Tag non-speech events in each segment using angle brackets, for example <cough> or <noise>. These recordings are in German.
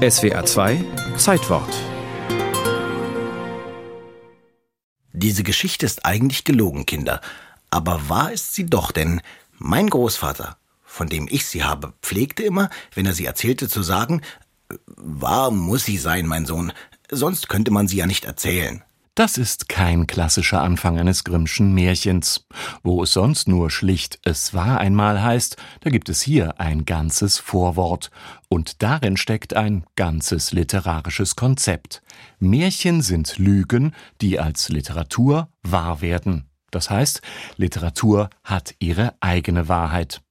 SWA 2 Zeitwort Diese Geschichte ist eigentlich gelogen, Kinder. Aber wahr ist sie doch, denn mein Großvater, von dem ich sie habe, pflegte immer, wenn er sie erzählte, zu sagen, wahr muss sie sein, mein Sohn, sonst könnte man sie ja nicht erzählen. Das ist kein klassischer Anfang eines Grimmschen Märchens. Wo es sonst nur schlicht es war einmal heißt, da gibt es hier ein ganzes Vorwort. Und darin steckt ein ganzes literarisches Konzept. Märchen sind Lügen, die als Literatur wahr werden. Das heißt, Literatur hat ihre eigene Wahrheit.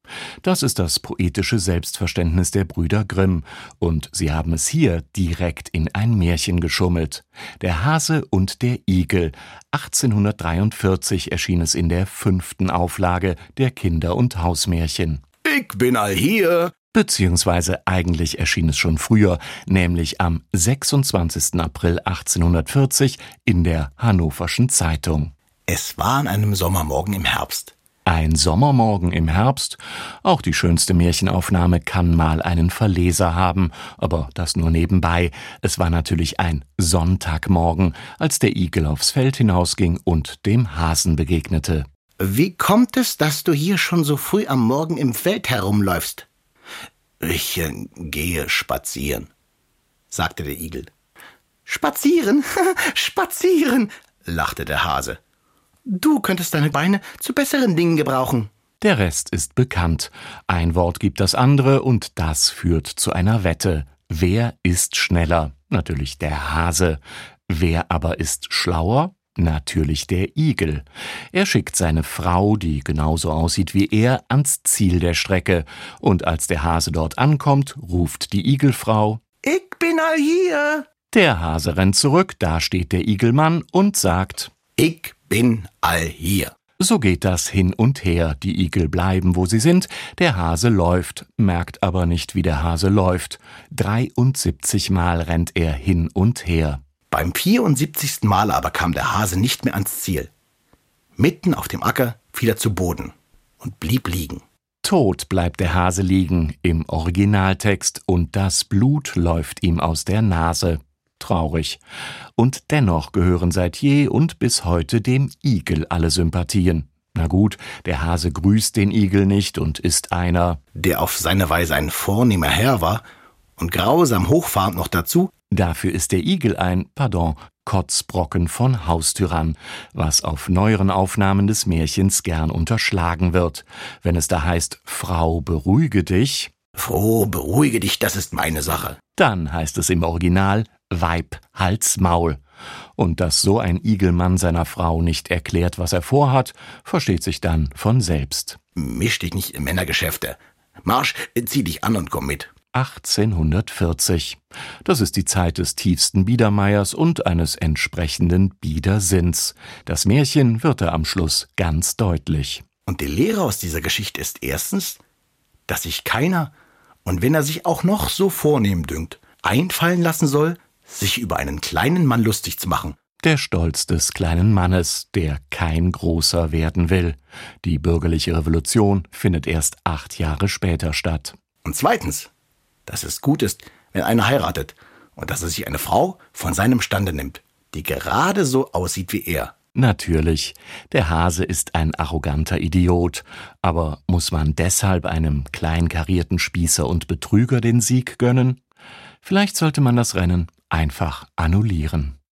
Das ist das poetische Selbstverständnis der Brüder Grimm, und sie haben es hier direkt in ein Märchen geschummelt. Der Hase und der Igel. 1843 erschien es in der fünften Auflage der Kinder- und Hausmärchen. Ich bin all hier. Beziehungsweise eigentlich erschien es schon früher, nämlich am 26. April 1840 in der Hannoverschen Zeitung. Es war an einem Sommermorgen im Herbst. Ein Sommermorgen im Herbst? Auch die schönste Märchenaufnahme kann mal einen Verleser haben, aber das nur nebenbei. Es war natürlich ein Sonntagmorgen, als der Igel aufs Feld hinausging und dem Hasen begegnete. Wie kommt es, dass du hier schon so früh am Morgen im Feld herumläufst? Ich äh, gehe spazieren, sagte der Igel. Spazieren, <laughs> spazieren, lachte der Hase. Du könntest deine Beine zu besseren Dingen gebrauchen. Der Rest ist bekannt. Ein Wort gibt das andere und das führt zu einer Wette. Wer ist schneller? Natürlich der Hase. Wer aber ist schlauer? Natürlich der Igel. Er schickt seine Frau, die genauso aussieht wie er, ans Ziel der Strecke, und als der Hase dort ankommt, ruft die Igelfrau Ich bin all hier. Der Hase rennt zurück, da steht der Igelmann und sagt Ich bin all hier. So geht das hin und her, die Igel bleiben, wo sie sind, der Hase läuft, merkt aber nicht, wie der Hase läuft. 73 Mal rennt er hin und her. Beim 74. Mal aber kam der Hase nicht mehr ans Ziel. Mitten auf dem Acker fiel er zu Boden und blieb liegen. Tot bleibt der Hase liegen im Originaltext und das Blut läuft ihm aus der Nase traurig. Und dennoch gehören seit je und bis heute dem Igel alle Sympathien. Na gut, der Hase grüßt den Igel nicht und ist einer, der auf seine Weise ein vornehmer Herr war und grausam hochfahrend noch dazu. Dafür ist der Igel ein, pardon, Kotzbrocken von Haustyrann, was auf neueren Aufnahmen des Märchens gern unterschlagen wird. Wenn es da heißt, Frau, beruhige dich. Froh, beruhige dich, das ist meine Sache. Dann heißt es im Original, Weib, Hals, Maul. Und dass so ein Igelmann seiner Frau nicht erklärt, was er vorhat, versteht sich dann von selbst. Misch dich nicht in Männergeschäfte. Marsch, zieh dich an und komm mit. 1840. Das ist die Zeit des tiefsten Biedermeiers und eines entsprechenden Biedersinns. Das Märchen wird er am Schluss ganz deutlich. Und die Lehre aus dieser Geschichte ist erstens, dass sich keiner, und wenn er sich auch noch so vornehm dünkt, einfallen lassen soll, sich über einen kleinen Mann lustig zu machen. Der Stolz des kleinen Mannes, der kein großer werden will. Die bürgerliche Revolution findet erst acht Jahre später statt. Und zweitens, dass es gut ist, wenn einer heiratet und dass er sich eine Frau von seinem Stande nimmt, die gerade so aussieht wie er. Natürlich, der Hase ist ein arroganter Idiot, aber muss man deshalb einem kleinkarierten Spießer und Betrüger den Sieg gönnen? Vielleicht sollte man das Rennen einfach annullieren.